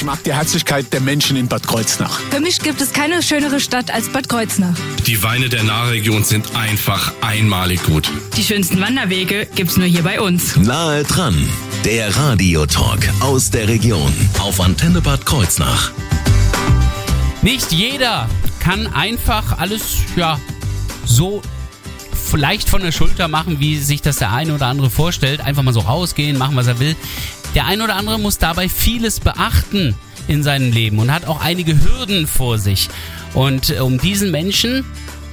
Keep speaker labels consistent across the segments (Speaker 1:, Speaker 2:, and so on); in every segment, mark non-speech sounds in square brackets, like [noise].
Speaker 1: Ich mag die Herzlichkeit der Menschen in Bad Kreuznach.
Speaker 2: Für mich gibt es keine schönere Stadt als Bad Kreuznach.
Speaker 3: Die Weine der Nahregion sind einfach einmalig gut.
Speaker 4: Die schönsten Wanderwege gibt's nur hier bei uns.
Speaker 5: Nahe dran, der Radiotalk aus der Region auf Antenne Bad Kreuznach.
Speaker 6: Nicht jeder kann einfach alles, ja, so leicht von der Schulter machen, wie sich das der eine oder andere vorstellt. Einfach mal so rausgehen, machen, was er will. Der ein oder andere muss dabei vieles beachten in seinem Leben und hat auch einige Hürden vor sich. Und äh, um diesen Menschen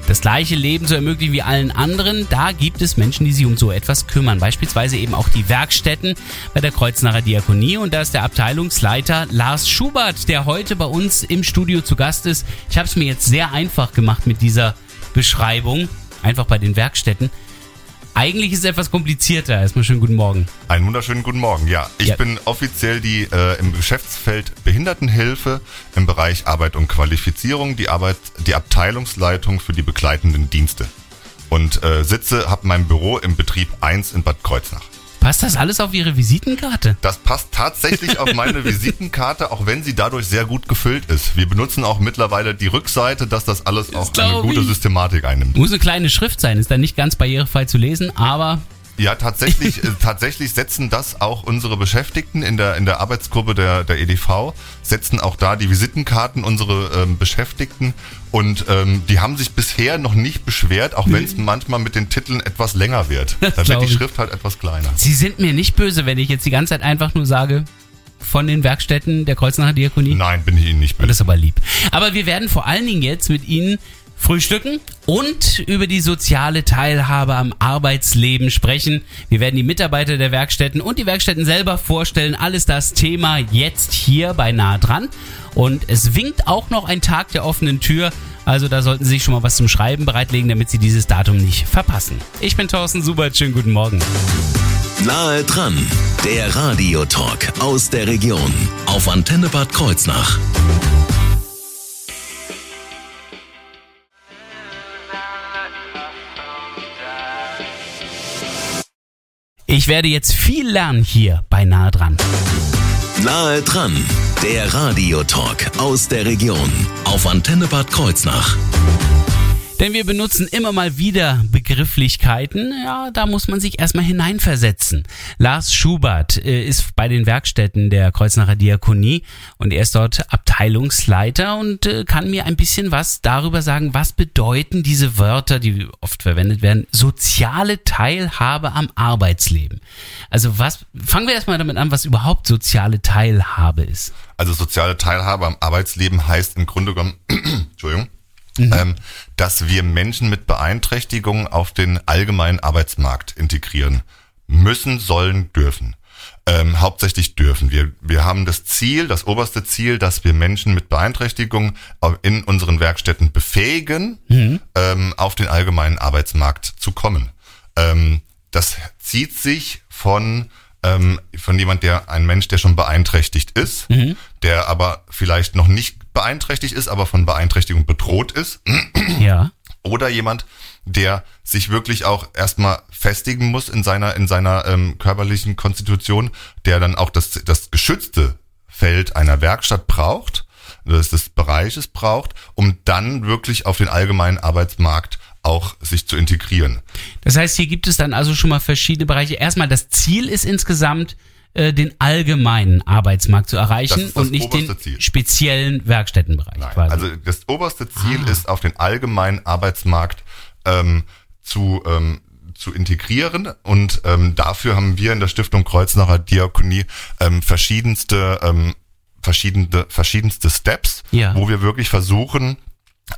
Speaker 6: das gleiche Leben zu ermöglichen wie allen anderen, da gibt es Menschen, die sich um so etwas kümmern. Beispielsweise eben auch die Werkstätten bei der Kreuznacher Diakonie. Und da ist der Abteilungsleiter Lars Schubert, der heute bei uns im Studio zu Gast ist. Ich habe es mir jetzt sehr einfach gemacht mit dieser Beschreibung, einfach bei den Werkstätten. Eigentlich ist es etwas komplizierter. Erstmal schönen guten Morgen.
Speaker 7: Einen wunderschönen guten Morgen. Ja, ich
Speaker 6: Ja.
Speaker 7: bin offiziell die äh, im Geschäftsfeld Behindertenhilfe im Bereich Arbeit und Qualifizierung, die Arbeit, die Abteilungsleitung für die begleitenden Dienste und äh, sitze, habe mein Büro im Betrieb 1 in Bad Kreuznach.
Speaker 6: Passt das alles auf Ihre Visitenkarte?
Speaker 7: Das passt tatsächlich auf meine [laughs] Visitenkarte, auch wenn sie dadurch sehr gut gefüllt ist. Wir benutzen auch mittlerweile die Rückseite, dass das alles auch eine gute
Speaker 6: ich.
Speaker 7: Systematik einnimmt.
Speaker 6: Muss eine kleine Schrift sein, ist dann nicht ganz barrierefrei zu lesen, aber
Speaker 7: Ja, tatsächlich, [laughs] äh, tatsächlich setzen das auch unsere Beschäftigten in der, in der Arbeitsgruppe der, der EDV, setzen auch da die Visitenkarten unsere ähm, Beschäftigten und ähm, die haben sich bisher noch nicht beschwert, auch wenn es manchmal mit den Titeln etwas länger wird.
Speaker 6: Das
Speaker 7: Da wird die. Schrift halt etwas kleiner.
Speaker 6: Sie sind mir nicht böse, wenn ich jetzt die ganze Zeit einfach nur sage, von den Werkstätten der Kreuznacher Diakonie.
Speaker 7: Nein, bin ich Ihnen nicht
Speaker 6: Das
Speaker 7: böse.
Speaker 6: ist aber lieb. Aber wir werden vor allen Dingen jetzt mit Ihnen frühstücken und über die soziale Teilhabe am Arbeitsleben sprechen. Wir werden die Mitarbeiter der Werkstätten und die Werkstätten selber vorstellen. Alles das Thema jetzt hier bei Nah dran. Und es winkt auch noch ein Tag der offenen Tür. Also da sollten Sie sich schon mal was zum Schreiben bereitlegen, damit Sie dieses Datum nicht verpassen. Ich bin Thorsten Subert. Schönen guten Morgen.
Speaker 5: Nahe dran, der Radiotalk aus der Region auf Antenne Bad Kreuznach.
Speaker 6: Ich werde jetzt viel lernen hier bei Nah dran.
Speaker 5: Nahe dran, der Radiotalk aus der Region auf Antenne Bad Kreuznach.
Speaker 6: Denn wir benutzen immer mal wieder Begrifflichkeiten, ja, da muss man sich erstmal hineinversetzen. Lars Schubert äh, ist bei den Werkstätten der Kreuznacher Diakonie und er ist dort Abteilungsleiter und äh, kann mir ein bisschen was darüber sagen, was bedeuten diese Wörter, die oft verwendet werden, soziale Teilhabe am Arbeitsleben. Also was, fangen wir erstmal damit an, was überhaupt soziale Teilhabe ist.
Speaker 7: Also soziale Teilhabe am Arbeitsleben heißt im Grunde genommen, [clears throat] Entschuldigung, ähm, dass wir Menschen mit Beeinträchtigungen auf den allgemeinen Arbeitsmarkt integrieren müssen, sollen, dürfen. Ähm, hauptsächlich dürfen. Wir, wir haben das Ziel, das oberste Ziel, dass wir Menschen mit Beeinträchtigungen in unseren Werkstätten befähigen, ähm, auf den allgemeinen Arbeitsmarkt zu kommen. Ähm, das zieht sich von ähm, von jemand, der ein Mensch, der schon beeinträchtigt ist, der aber vielleicht noch nicht beeinträchtigt ist, aber von Beeinträchtigung bedroht ist,
Speaker 6: Ja.
Speaker 7: oder jemand, der sich wirklich auch erstmal festigen muss in seiner in seiner ähm, körperlichen Konstitution, der dann auch das das geschützte Feld einer Werkstatt braucht, des, des Bereiches braucht, um dann wirklich auf den allgemeinen Arbeitsmarkt auch sich zu integrieren.
Speaker 6: Das heißt, hier gibt es dann also schon mal verschiedene Bereiche. Erstmal, das Ziel ist insgesamt, äh, den allgemeinen Arbeitsmarkt zu erreichen und nicht den
Speaker 7: Ziel.
Speaker 6: speziellen Werkstättenbereich.
Speaker 7: Nein,
Speaker 6: quasi.
Speaker 7: also das oberste Ziel
Speaker 6: Ah.
Speaker 7: ist, auf den allgemeinen Arbeitsmarkt ähm, zu, ähm, zu integrieren. Und ähm, dafür haben wir in der Stiftung Kreuznacher Diakonie ähm, verschiedenste, ähm, verschiedene, verschiedenste Steps,
Speaker 6: Ja.
Speaker 7: wo wir wirklich versuchen,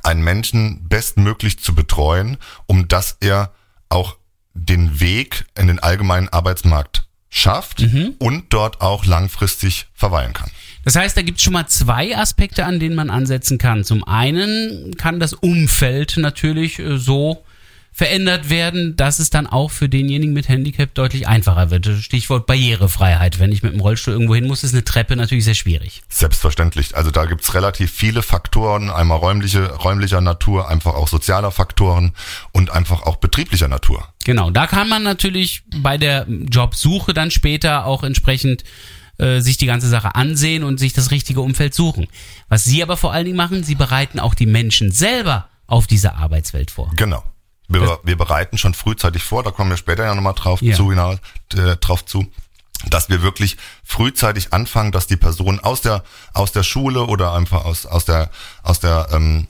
Speaker 7: einen Menschen bestmöglich zu betreuen, um dass er auch den Weg in den allgemeinen Arbeitsmarkt schafft
Speaker 6: Mhm.
Speaker 7: und dort auch langfristig verweilen kann.
Speaker 6: Das heißt, da gibt es schon mal zwei Aspekte, an denen man ansetzen kann. Zum einen kann das Umfeld natürlich äh, so verändert werden, dass es dann auch für denjenigen mit Handicap deutlich einfacher wird. Stichwort Barrierefreiheit. Wenn ich mit dem Rollstuhl irgendwo hin muss, ist eine Treppe natürlich sehr schwierig.
Speaker 7: Selbstverständlich. Also da gibt's relativ viele Faktoren, einmal räumliche, räumlicher Natur, einfach auch sozialer Faktoren und einfach auch betrieblicher Natur.
Speaker 6: Genau, da kann man natürlich bei der Jobsuche dann später auch entsprechend äh, sich die ganze Sache ansehen und sich das richtige Umfeld suchen. Was Sie aber vor allen Dingen machen, Sie bereiten auch die Menschen selber auf diese Arbeitswelt vor.
Speaker 7: Genau. Wir, wir bereiten schon frühzeitig vor, da kommen wir später ja nochmal drauf
Speaker 6: Ja.
Speaker 7: zu hinaus, äh, drauf zu, dass wir wirklich frühzeitig anfangen, dass die Person aus der aus der Schule oder einfach aus aus der aus der ähm,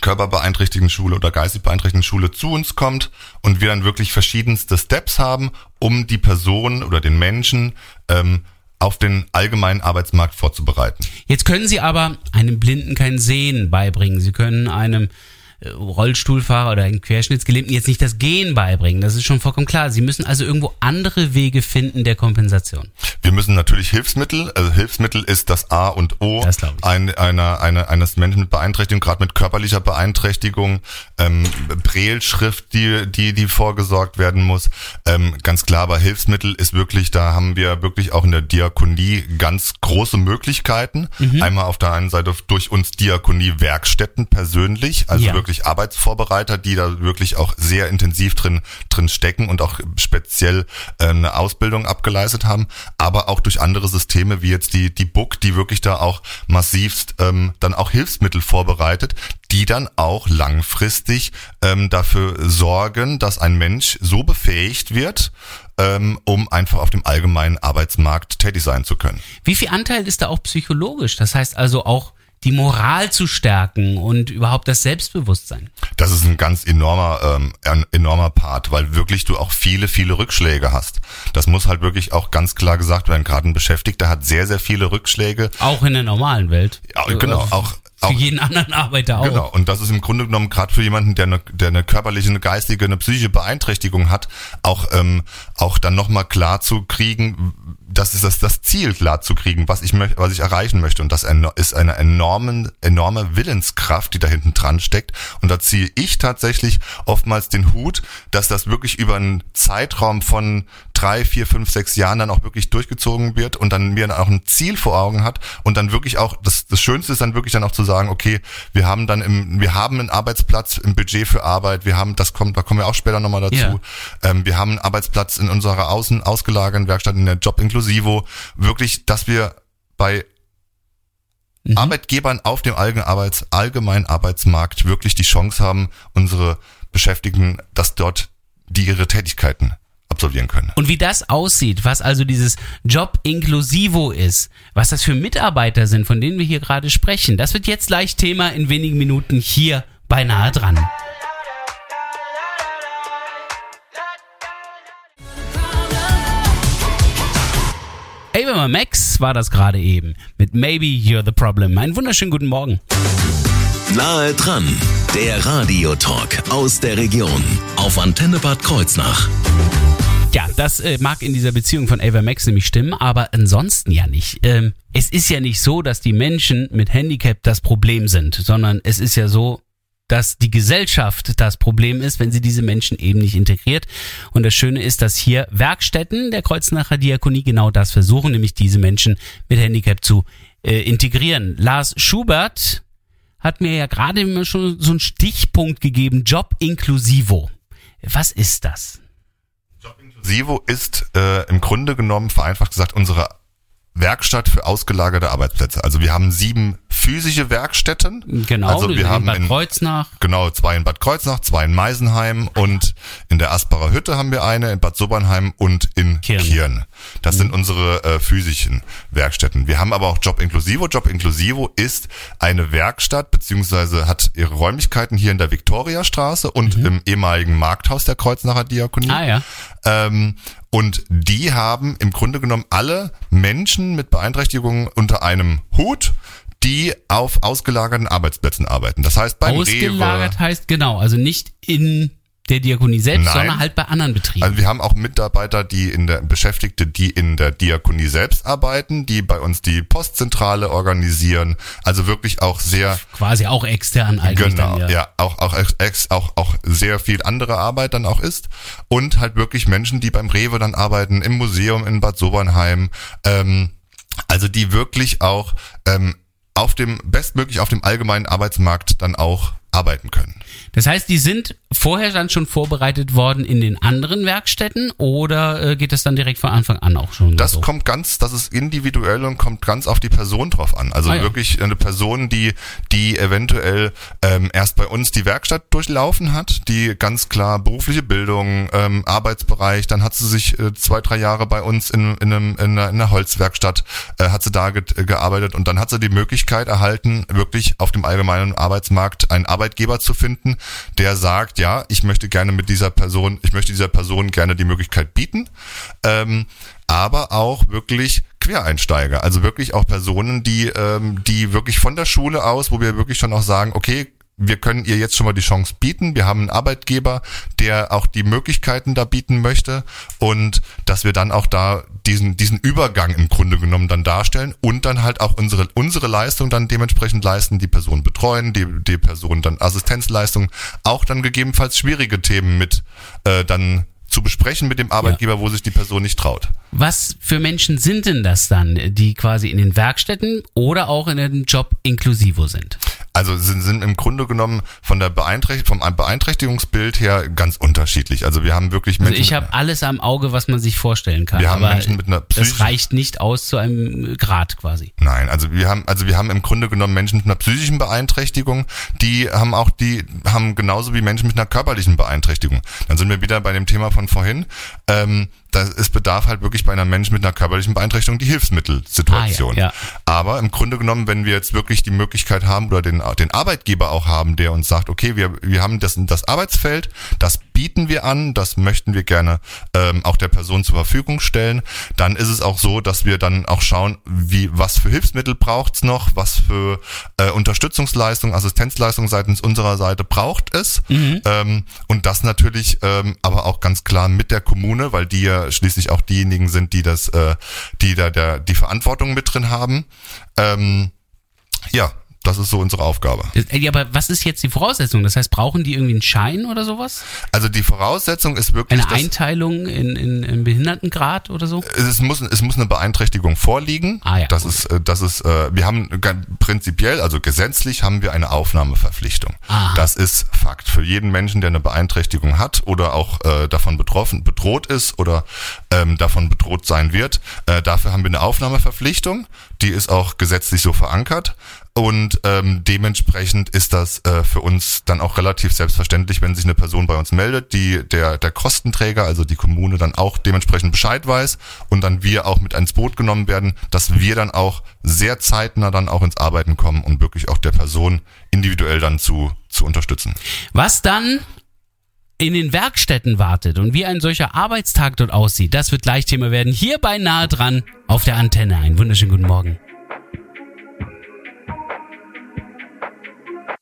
Speaker 7: körperbeeinträchtigten Schule oder geistig beeinträchtigten Schule zu uns kommt und wir dann wirklich verschiedenste Steps haben, um die Person oder den Menschen ähm, auf den allgemeinen Arbeitsmarkt vorzubereiten.
Speaker 6: Jetzt können Sie aber einem Blinden kein Sehen beibringen. Sie können einem Rollstuhlfahrer oder einem Querschnittsgelähmten jetzt nicht das Gehen beibringen. Das ist schon vollkommen klar. Sie müssen also irgendwo andere Wege finden der Kompensation.
Speaker 7: Wir müssen natürlich Hilfsmittel, also Hilfsmittel ist das A und O ein, einer, einer, eines Menschen mit Beeinträchtigung, gerade mit körperlicher Beeinträchtigung, ähm, Brailleschrift, die, die, die vorgesorgt werden muss. Ähm, ganz klar, aber Hilfsmittel ist wirklich, da haben wir wirklich auch in der Diakonie ganz große Möglichkeiten.
Speaker 6: Mhm.
Speaker 7: Einmal auf der einen Seite durch uns Diakonie-Werkstätten persönlich, also
Speaker 6: Ja.
Speaker 7: wirklich Arbeitsvorbereiter, die da wirklich auch sehr intensiv drin, drin stecken und auch speziell äh, eine Ausbildung abgeleistet haben, aber auch durch andere Systeme wie jetzt die, die Book, die wirklich da auch massivst ähm, dann auch Hilfsmittel vorbereitet, die dann auch langfristig ähm, dafür sorgen, dass ein Mensch so befähigt wird, ähm, um einfach auf dem allgemeinen Arbeitsmarkt tätig sein zu können.
Speaker 6: Wie viel Anteil ist da auch psychologisch? Das heißt also auch die Moral zu stärken und überhaupt das Selbstbewusstsein.
Speaker 7: Das ist ein ganz enormer, ähm, ein enormer Part, weil wirklich du auch viele, viele Rückschläge hast. Das muss halt wirklich auch ganz klar gesagt werden. Gerade ein Beschäftigter hat sehr, sehr viele Rückschläge.
Speaker 6: Auch in der normalen Welt.
Speaker 7: Ja, genau,
Speaker 6: Äh,
Speaker 7: auch,
Speaker 6: Für
Speaker 7: auch
Speaker 6: jeden anderen Arbeiter auch.
Speaker 7: Genau, und das ist im Grunde genommen gerade für jemanden, der eine, der eine körperliche, eine geistige, eine psychische Beeinträchtigung hat, auch, ähm, auch dann nochmal klar zu kriegen, das ist das, das Ziel klar zu kriegen, was ich möchte, was ich erreichen möchte. Und das ist eine enorme, enorme Willenskraft, die da hinten dran steckt. Und da ziehe ich tatsächlich oftmals den Hut, dass das wirklich über einen Zeitraum von drei, vier, fünf, sechs Jahren dann auch wirklich durchgezogen wird und dann mir dann auch ein Ziel vor Augen hat und dann wirklich auch, das, das Schönste ist dann wirklich dann auch zu sagen, okay, wir haben dann im, wir haben einen Arbeitsplatz im Budget für Arbeit, wir haben, das kommt, da kommen wir auch später nochmal dazu,
Speaker 6: Ja.
Speaker 7: ähm, wir haben einen Arbeitsplatz in unserer außen ausgelagerten Werkstatt in der Job Inclusivo, wirklich, dass wir bei Arbeitgebern auf dem allgemeinen, Arbeits-, allgemeinen Arbeitsmarkt wirklich die Chance haben, unsere Beschäftigten, dass dort die ihre Tätigkeiten absolvieren können.
Speaker 6: Und wie das aussieht, was also dieses Job Inclusivo ist, was das für Mitarbeiter sind, von denen wir hier gerade sprechen, das wird jetzt gleich Thema in wenigen Minuten hier beinahe dran. Ava Max war das gerade eben mit Maybe You're the Problem. Einen wunderschönen guten Morgen.
Speaker 5: Nahe dran, der Radiotalk aus der Region auf Antenne Bad Kreuznach.
Speaker 6: Ja, das äh, mag in dieser Beziehung von Ava Max nämlich stimmen, aber ansonsten ja nicht. Ähm, es ist ja nicht so, dass die Menschen mit Handicap das Problem sind, sondern es ist ja so, dass die Gesellschaft das Problem ist, wenn sie diese Menschen eben nicht integriert. Und das Schöne ist, dass hier Werkstätten der Kreuznacher Diakonie genau das versuchen, nämlich diese Menschen mit Handicap zu äh, integrieren. Lars Schubert hat mir ja gerade immer schon so einen Stichpunkt gegeben, Job Inclusivo. Was ist das?
Speaker 7: Sivo ist äh, im Grunde genommen, vereinfacht gesagt, unsere Werkstatt für ausgelagerte Arbeitsplätze. Also wir haben sieben physische Werkstätten.
Speaker 6: Genau,
Speaker 7: also wir
Speaker 6: in
Speaker 7: haben
Speaker 6: Bad
Speaker 7: in,
Speaker 6: Kreuznach.
Speaker 7: Genau, zwei in Bad Kreuznach, zwei in Meisenheim und in der Asparer Hütte haben wir eine, in Bad Sobernheim und in
Speaker 6: Kirn.
Speaker 7: Kirn. Das sind unsere äh, physischen Werkstätten. Wir haben aber auch Job Inclusivo. Job Inclusivo ist eine Werkstatt, beziehungsweise hat ihre Räumlichkeiten hier in der Viktoriastraße und im ehemaligen Markthaus der Kreuznacher Diakonie.
Speaker 6: Ah ja.
Speaker 7: Ähm, und die haben im Grunde genommen alle Menschen mit Beeinträchtigungen unter einem Hut, die auf ausgelagerten Arbeitsplätzen arbeiten. Das heißt beim
Speaker 6: Ausgelagert
Speaker 7: Rewe.
Speaker 6: heißt genau, also nicht in der Diakonie selbst,
Speaker 7: Nein.
Speaker 6: sondern halt bei anderen Betrieben.
Speaker 7: Also wir haben auch Mitarbeiter, die in der Beschäftigte, die in der Diakonie selbst arbeiten, die bei uns die Postzentrale organisieren. Also wirklich auch sehr
Speaker 6: Quasi auch extern eigentlich
Speaker 7: Genau, ja.
Speaker 6: ja.
Speaker 7: auch auch ex, auch auch sehr viel andere Arbeit dann auch ist und halt wirklich Menschen, die beim Rewe dann arbeiten, im Museum in Bad Sobernheim, ähm, also die wirklich auch ähm, auf dem bestmöglich auf dem allgemeinen Arbeitsmarkt dann auch arbeiten können.
Speaker 6: Das heißt, die sind vorher dann schon vorbereitet worden in den anderen Werkstätten oder äh, geht das dann direkt von Anfang an auch schon
Speaker 7: Das
Speaker 6: so?
Speaker 7: kommt ganz, das ist individuell und kommt ganz auf die Person drauf an. Also
Speaker 6: Ah, ja.
Speaker 7: wirklich eine Person, die, die eventuell ähm, erst bei uns die Werkstatt durchlaufen hat, die ganz klar berufliche Bildung, ähm, Arbeitsbereich, dann hat sie sich äh, zwei, drei Jahre bei uns in, in, einem, in, einer, in einer Holzwerkstatt, äh, hat sie da ge gearbeitet und dann hat sie die Möglichkeit erhalten, wirklich auf dem allgemeinen Arbeitsmarkt einen Arbeitgeber zu finden, der sagt, ja, ich möchte gerne mit dieser Person, ich möchte dieser Person gerne die Möglichkeit bieten, ähm, aber auch wirklich Quereinsteiger, also wirklich auch Personen, die, ähm, die wirklich von der Schule aus, wo wir wirklich schon auch sagen, okay, wir können ihr jetzt schon mal die Chance bieten. Wir haben einen Arbeitgeber, der auch die Möglichkeiten da bieten möchte und dass wir dann auch da diesen, diesen Übergang im Grunde genommen dann darstellen und dann halt auch unsere, unsere Leistung dann dementsprechend leisten, die Person betreuen, die, die Person dann Assistenzleistung, auch dann gegebenenfalls schwierige Themen mit äh, dann zu besprechen mit dem Arbeitgeber, wo sich die Person nicht traut.
Speaker 6: Was für Menschen sind denn das dann, die quasi in den Werkstätten oder auch in dem Job inklusivo sind?
Speaker 7: Also sind, sind im Grunde genommen von der Beeinträchtigung, vom Beeinträchtigungsbild her ganz unterschiedlich. Also wir haben wirklich
Speaker 6: Also
Speaker 7: Menschen.
Speaker 6: ich habe alles am Auge, was man sich vorstellen kann.
Speaker 7: Wir haben Menschen mit einer
Speaker 6: das
Speaker 7: psychischen-
Speaker 6: reicht nicht aus zu einem Grad quasi.
Speaker 7: Nein, also wir haben, also wir haben im Grunde genommen Menschen mit einer psychischen Beeinträchtigung, die haben auch die, haben genauso wie Menschen mit einer körperlichen Beeinträchtigung. Dann sind wir wieder bei dem Thema von vorhin. Ähm, da es bedarf halt wirklich bei einem Menschen mit einer körperlichen Beeinträchtigung die Hilfsmittelsituation.
Speaker 6: Ah, ja, ja.
Speaker 7: Aber im Grunde genommen, wenn wir jetzt wirklich die Möglichkeit haben oder den, den Arbeitgeber auch haben, der uns sagt, okay, wir, wir haben das, das Arbeitsfeld, das bieten wir an, das möchten wir gerne ähm, auch der Person zur Verfügung stellen, dann ist es auch so, dass wir dann auch schauen, wie was für Hilfsmittel braucht's noch, was für äh, Unterstützungsleistung, Assistenzleistung seitens unserer Seite braucht es. Ähm, und das natürlich ähm, aber auch ganz klar mit der Kommune, weil die ja schließlich auch diejenigen sind, die das, äh, die da der, die Verantwortung mit drin haben. Ähm, ja, das ist so unsere Aufgabe.
Speaker 6: Ja, aber was ist jetzt die Voraussetzung? Das heißt, brauchen die irgendwie einen Schein oder sowas?
Speaker 7: Also die Voraussetzung ist wirklich,
Speaker 6: Eine Einteilung in, in, in Behindertengrad oder so?
Speaker 7: es muss, es muss eine Beeinträchtigung vorliegen.
Speaker 6: Ah ja,
Speaker 7: das
Speaker 6: gut.
Speaker 7: ist, äh, das ist, äh, wir haben prinzipiell, also gesetzlich haben wir eine Aufnahmeverpflichtung.
Speaker 6: Aha.
Speaker 7: Das ist Fakt. Für jeden Menschen, der eine Beeinträchtigung hat oder auch äh, davon betroffen, bedroht ist oder ähm, davon bedroht sein wird, äh, dafür haben wir eine Aufnahmeverpflichtung. Die ist auch gesetzlich so verankert. Und ähm, dementsprechend ist das äh, für uns dann auch relativ selbstverständlich, wenn sich eine Person bei uns meldet, die der, der Kostenträger, also die Kommune, dann auch dementsprechend Bescheid weiß und dann wir auch mit ins Boot genommen werden, dass wir dann auch sehr zeitnah dann auch ins Arbeiten kommen und wirklich auch der Person individuell dann zu, zu unterstützen.
Speaker 6: Was dann in den Werkstätten wartet und wie ein solcher Arbeitstag dort aussieht, das wird gleich Thema werden. Hier bei Nahe dran auf der Antenne. Einen wunderschönen guten Morgen.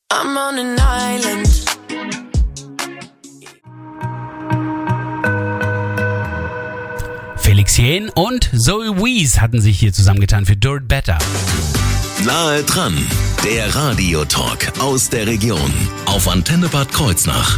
Speaker 8: I'm on an island.
Speaker 6: Felix Jähn und Zoe Wees hatten sich hier zusammengetan für Do It Better.
Speaker 5: Nahe dran, der Radiotalk aus der Region auf Antenne Bad Kreuznach.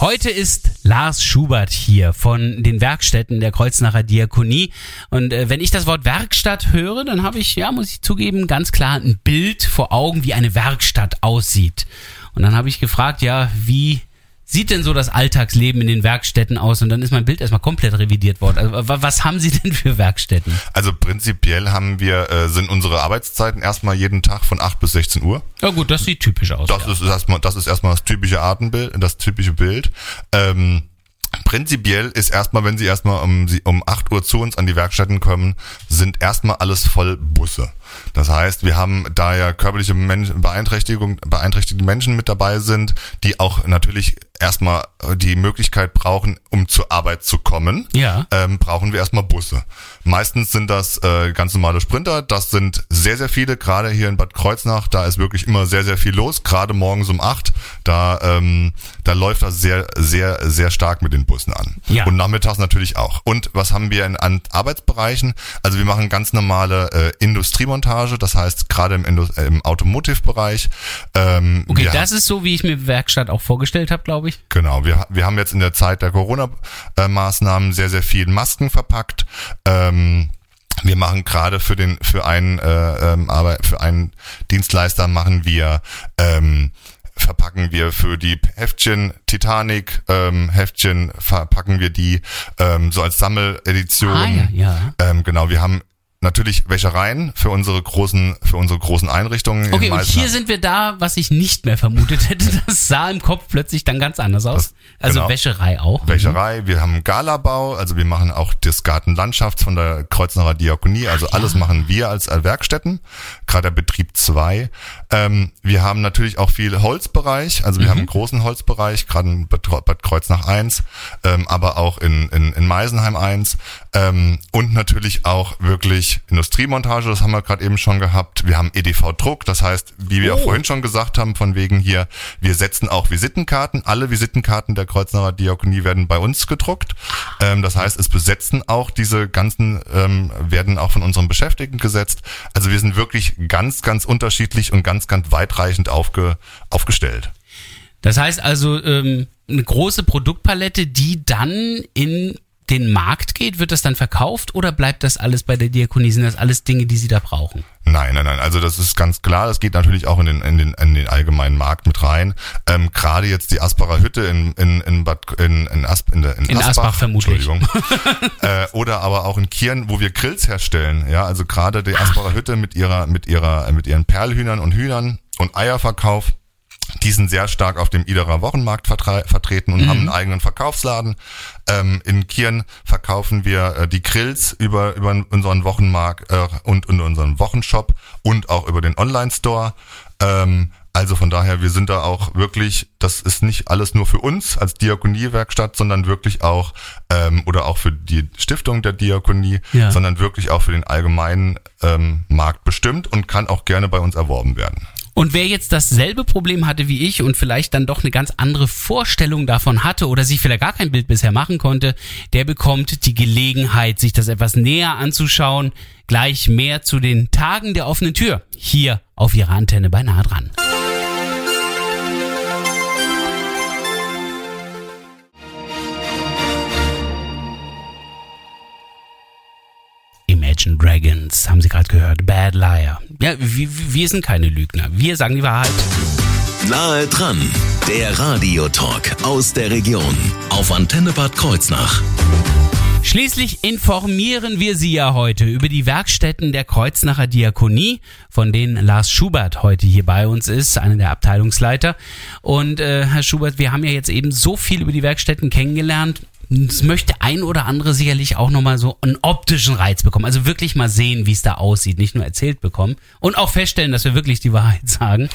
Speaker 6: Heute ist Lars Schubert hier von den Werkstätten der Kreuznacher Diakonie. Und äh, wenn ich das Wort Werkstatt höre, dann habe ich, ja, muss ich zugeben, ganz klar ein Bild vor Augen, wie eine Werkstatt aussieht. Und dann habe ich gefragt, ja, wie sieht denn so das Alltagsleben in den Werkstätten aus? Und dann ist mein Bild erstmal komplett revidiert worden. Also, wa- was haben Sie denn für Werkstätten?
Speaker 7: Also prinzipiell haben wir, äh, sind unsere Arbeitszeiten erstmal jeden Tag von 8 bis 16 Uhr.
Speaker 6: Ja gut, das sieht typisch aus.
Speaker 7: Das
Speaker 6: ja.
Speaker 7: ist erstmal, das ist erstmal das typische Artenbild, das typische Bild. Ähm, prinzipiell ist erstmal, wenn Sie erstmal um, um 8 Uhr zu uns an die Werkstätten kommen, sind erstmal alles voll Busse. Das heißt, wir haben da ja körperliche Menschen, Beeinträchtigung, beeinträchtigte Menschen mit dabei sind, die auch natürlich erstmal äh, die Möglichkeit brauchen, um zur Arbeit zu kommen,
Speaker 6: Ja.
Speaker 7: ähm, brauchen wir erstmal Busse. Meistens sind das äh, ganz normale Sprinter. Das sind sehr, sehr viele, gerade hier in Bad Kreuznach. Da ist wirklich immer sehr, sehr viel los. Gerade morgens um acht, da, ähm, da läuft das sehr, sehr, sehr stark mit den Bussen an.
Speaker 6: Ja.
Speaker 7: Und nachmittags natürlich auch. Und was haben wir in, an Arbeitsbereichen? Also wir machen ganz normale äh, Industriemontage. Das heißt, gerade im, äh, im Automotive-Bereich. Ähm,
Speaker 6: Okay, das ist so, wie ich mir Werkstatt auch vorgestellt habe, glaube ich.
Speaker 7: Genau, wir, wir haben jetzt in der Zeit der Corona-Maßnahmen sehr, sehr viel Masken verpackt. Ähm, Wir machen gerade für den für einen äh, ähm, aber für einen Dienstleister machen wir ähm, verpacken wir für die Heftchen Titanic ähm, Heftchen verpacken wir die ähm, so als Sammeledition.
Speaker 6: Ah, ja, ja.
Speaker 7: Ähm, genau, wir haben natürlich Wäschereien für unsere großen für unsere großen Einrichtungen. in
Speaker 6: Okay, und hier sind wir da, was ich nicht mehr vermutet hätte. [laughs] Das sah im Kopf plötzlich dann ganz anders aus.
Speaker 7: Das-
Speaker 6: also
Speaker 7: genau.
Speaker 6: Wäscherei auch.
Speaker 7: Wäscherei, wir haben Galabau, also wir machen auch das Gartenlandschafts von der Kreuznacher Diakonie, also alles machen wir als Werkstätten, gerade der Betrieb 2. Ähm, wir haben natürlich auch viel Holzbereich, also wir haben einen großen Holzbereich, gerade in Bad Bad Kreuznach 1, ähm, aber auch in, in, in Meisenheim 1 ähm, und natürlich auch wirklich Industriemontage, das haben wir gerade eben schon gehabt. Wir haben EDV-Druck, das heißt, wie wir auch vorhin schon gesagt haben, von wegen hier, wir setzen auch Visitenkarten, alle Visitenkarten der Kreuznacher Diakonie werden bei uns gedruckt. Ähm, das heißt, es besetzen auch diese ganzen, ähm, werden auch von unseren Beschäftigten gesetzt. Also wir sind wirklich ganz, ganz unterschiedlich und ganz, ganz weitreichend aufge, aufgestellt.
Speaker 6: Das heißt also ähm, eine große Produktpalette, die dann in den Markt geht, wird das dann verkauft oder bleibt das alles bei der Diakonie? Sind das alles Dinge, die Sie da brauchen?
Speaker 7: Nein, nein, nein. Also das ist ganz klar. Das geht natürlich auch in den in den, in den allgemeinen Markt mit rein. Ähm, Gerade jetzt die Asparer Hütte in in in Bad in in, Asp, in, in,
Speaker 6: In Asbach vermutlich.
Speaker 7: Entschuldigung. [laughs] äh, oder aber auch in Kieren, wo wir Grills herstellen. Ja, also gerade die Asparer Hütte mit ihrer mit ihrer mit ihren Perlhühnern und Hühnern und Eierverkauf. Die sind sehr stark auf dem Iderer Wochenmarkt vertre vertreten und haben einen eigenen Verkaufsladen. Ähm, in Kieren verkaufen wir äh, die Grills über, über unseren Wochenmarkt äh, und, und unseren Wochenshop und auch über den Online-Store. Ähm, also von daher, wir sind da auch wirklich, das ist nicht alles nur für uns als Diakoniewerkstatt, sondern wirklich auch, ähm, oder auch für die Stiftung der Diakonie,
Speaker 6: Ja.
Speaker 7: sondern wirklich auch für den allgemeinen ähm, Markt bestimmt und kann auch gerne bei uns erworben werden.
Speaker 6: Und wer jetzt dasselbe Problem hatte wie ich und vielleicht dann doch eine ganz andere Vorstellung davon hatte oder sich vielleicht gar kein Bild bisher machen konnte, der bekommt die Gelegenheit, sich das etwas näher anzuschauen. Gleich mehr zu den Tagen der offenen Tür hier auf Ihrer Antenne bei nah dran. Imagine Dragons, haben Sie gerade gehört. Bad Liar. Ja, wir, wir sind keine Lügner. Wir sagen die Wahrheit.
Speaker 5: Nahe dran, der Radiotalk aus der Region auf Antenne Bad Kreuznach.
Speaker 6: Schließlich informieren wir Sie ja heute über die Werkstätten der Kreuznacher Diakonie, von denen Lars Schubert heute hier bei uns ist, einer der Abteilungsleiter. Und äh, Herr Schubert, wir haben ja jetzt eben so viel über die Werkstätten kennengelernt. Es möchte ein oder andere sicherlich auch nochmal so einen optischen Reiz bekommen. Also wirklich mal sehen, wie es da aussieht, nicht nur erzählt bekommen. Und auch feststellen, dass wir wirklich die Wahrheit [laughs] sagen.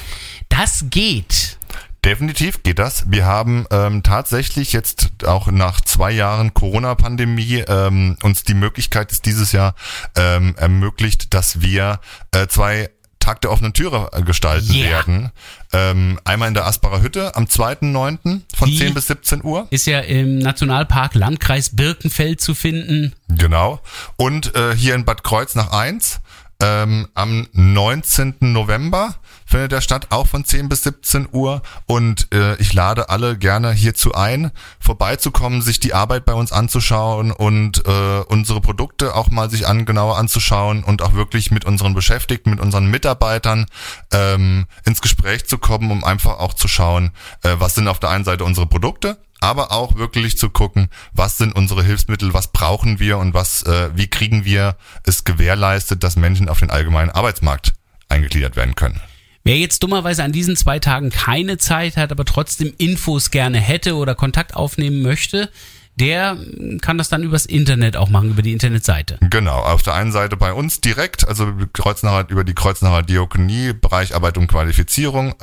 Speaker 6: Das geht.
Speaker 7: Definitiv geht das. Wir haben ähm, tatsächlich jetzt auch nach zwei Jahren Corona-Pandemie ähm, uns die Möglichkeit ist dieses Jahr ähm, ermöglicht, dass wir äh, zwei Tag der offenen Türe äh, gestalten
Speaker 6: Yeah.
Speaker 7: werden. Ähm, einmal in der Asparer Hütte am 2.9. von
Speaker 6: Die-
Speaker 7: 10 bis 17 Uhr.
Speaker 6: Ist ja im Nationalpark Landkreis Birkenfeld zu finden.
Speaker 7: Genau. Und äh, hier in Bad Kreuznach 1 ähm, am 19. November findet der statt, auch von 10 bis 17 Uhr. Und äh, ich lade alle gerne hierzu ein, vorbeizukommen, sich die Arbeit bei uns anzuschauen und äh, unsere Produkte auch mal sich an, genauer anzuschauen und auch wirklich mit unseren Beschäftigten, mit unseren Mitarbeitern ähm, ins Gespräch zu kommen, um einfach auch zu schauen, äh, was sind auf der einen Seite unsere Produkte, aber auch wirklich zu gucken, was sind unsere Hilfsmittel, was brauchen wir und was, äh, wie kriegen wir es gewährleistet, dass Menschen auf den allgemeinen Arbeitsmarkt eingegliedert werden können.
Speaker 6: Wer jetzt dummerweise an diesen zwei Tagen keine Zeit hat, aber trotzdem Infos gerne hätte oder Kontakt aufnehmen möchte, der kann das dann übers Internet auch machen, über die Internetseite.
Speaker 7: Genau, auf der einen Seite bei uns direkt, also Kreuznacher, über die Kreuznacher Diakonie, Bereich Arbeit und Qualifizierung,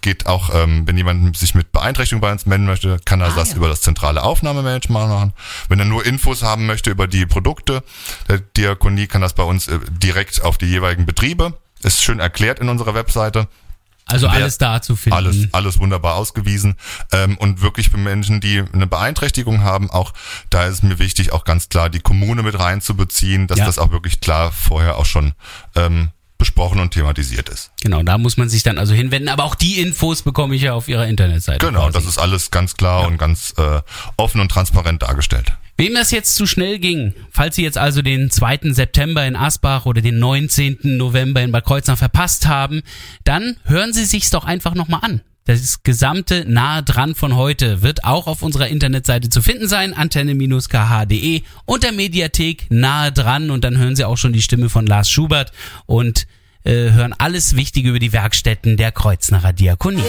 Speaker 7: geht auch, ähm, wenn jemand sich mit Beeinträchtigung bei uns melden möchte, kann er das
Speaker 6: ja.
Speaker 7: über das zentrale Aufnahmemanagement machen. Wenn er nur Infos haben möchte über die Produkte der Diakonie, kann das bei uns äh, direkt auf die jeweiligen Betriebe. Ist schön erklärt in unserer Webseite.
Speaker 6: Also alles da zu finden.
Speaker 7: Alles, alles wunderbar ausgewiesen. Ähm, und wirklich für Menschen, die eine Beeinträchtigung haben, auch da ist es mir wichtig, auch ganz klar die Kommune mit reinzubeziehen, dass
Speaker 6: Ja.
Speaker 7: das auch wirklich klar vorher auch schon ähm, besprochen und thematisiert ist.
Speaker 6: Genau, da muss man sich dann also hinwenden. Aber auch die Infos bekomme ich ja auf ihrer Internetseite.
Speaker 7: Genau,
Speaker 6: quasi.
Speaker 7: das ist alles ganz klar und ganz äh, offen und transparent dargestellt.
Speaker 6: Wem das jetzt zu schnell ging, falls Sie jetzt also den 2. September in Asbach oder den 19. November in Bad Kreuznach verpasst haben, dann hören Sie sich's doch einfach nochmal an. Das gesamte Nahe dran von heute wird auch auf unserer Internetseite zu finden sein, antenne-kh.de und der Mediathek nahe dran und dann hören Sie auch schon die Stimme von Lars Schubert und äh, hören alles Wichtige über die Werkstätten der Kreuznacher Diakonie.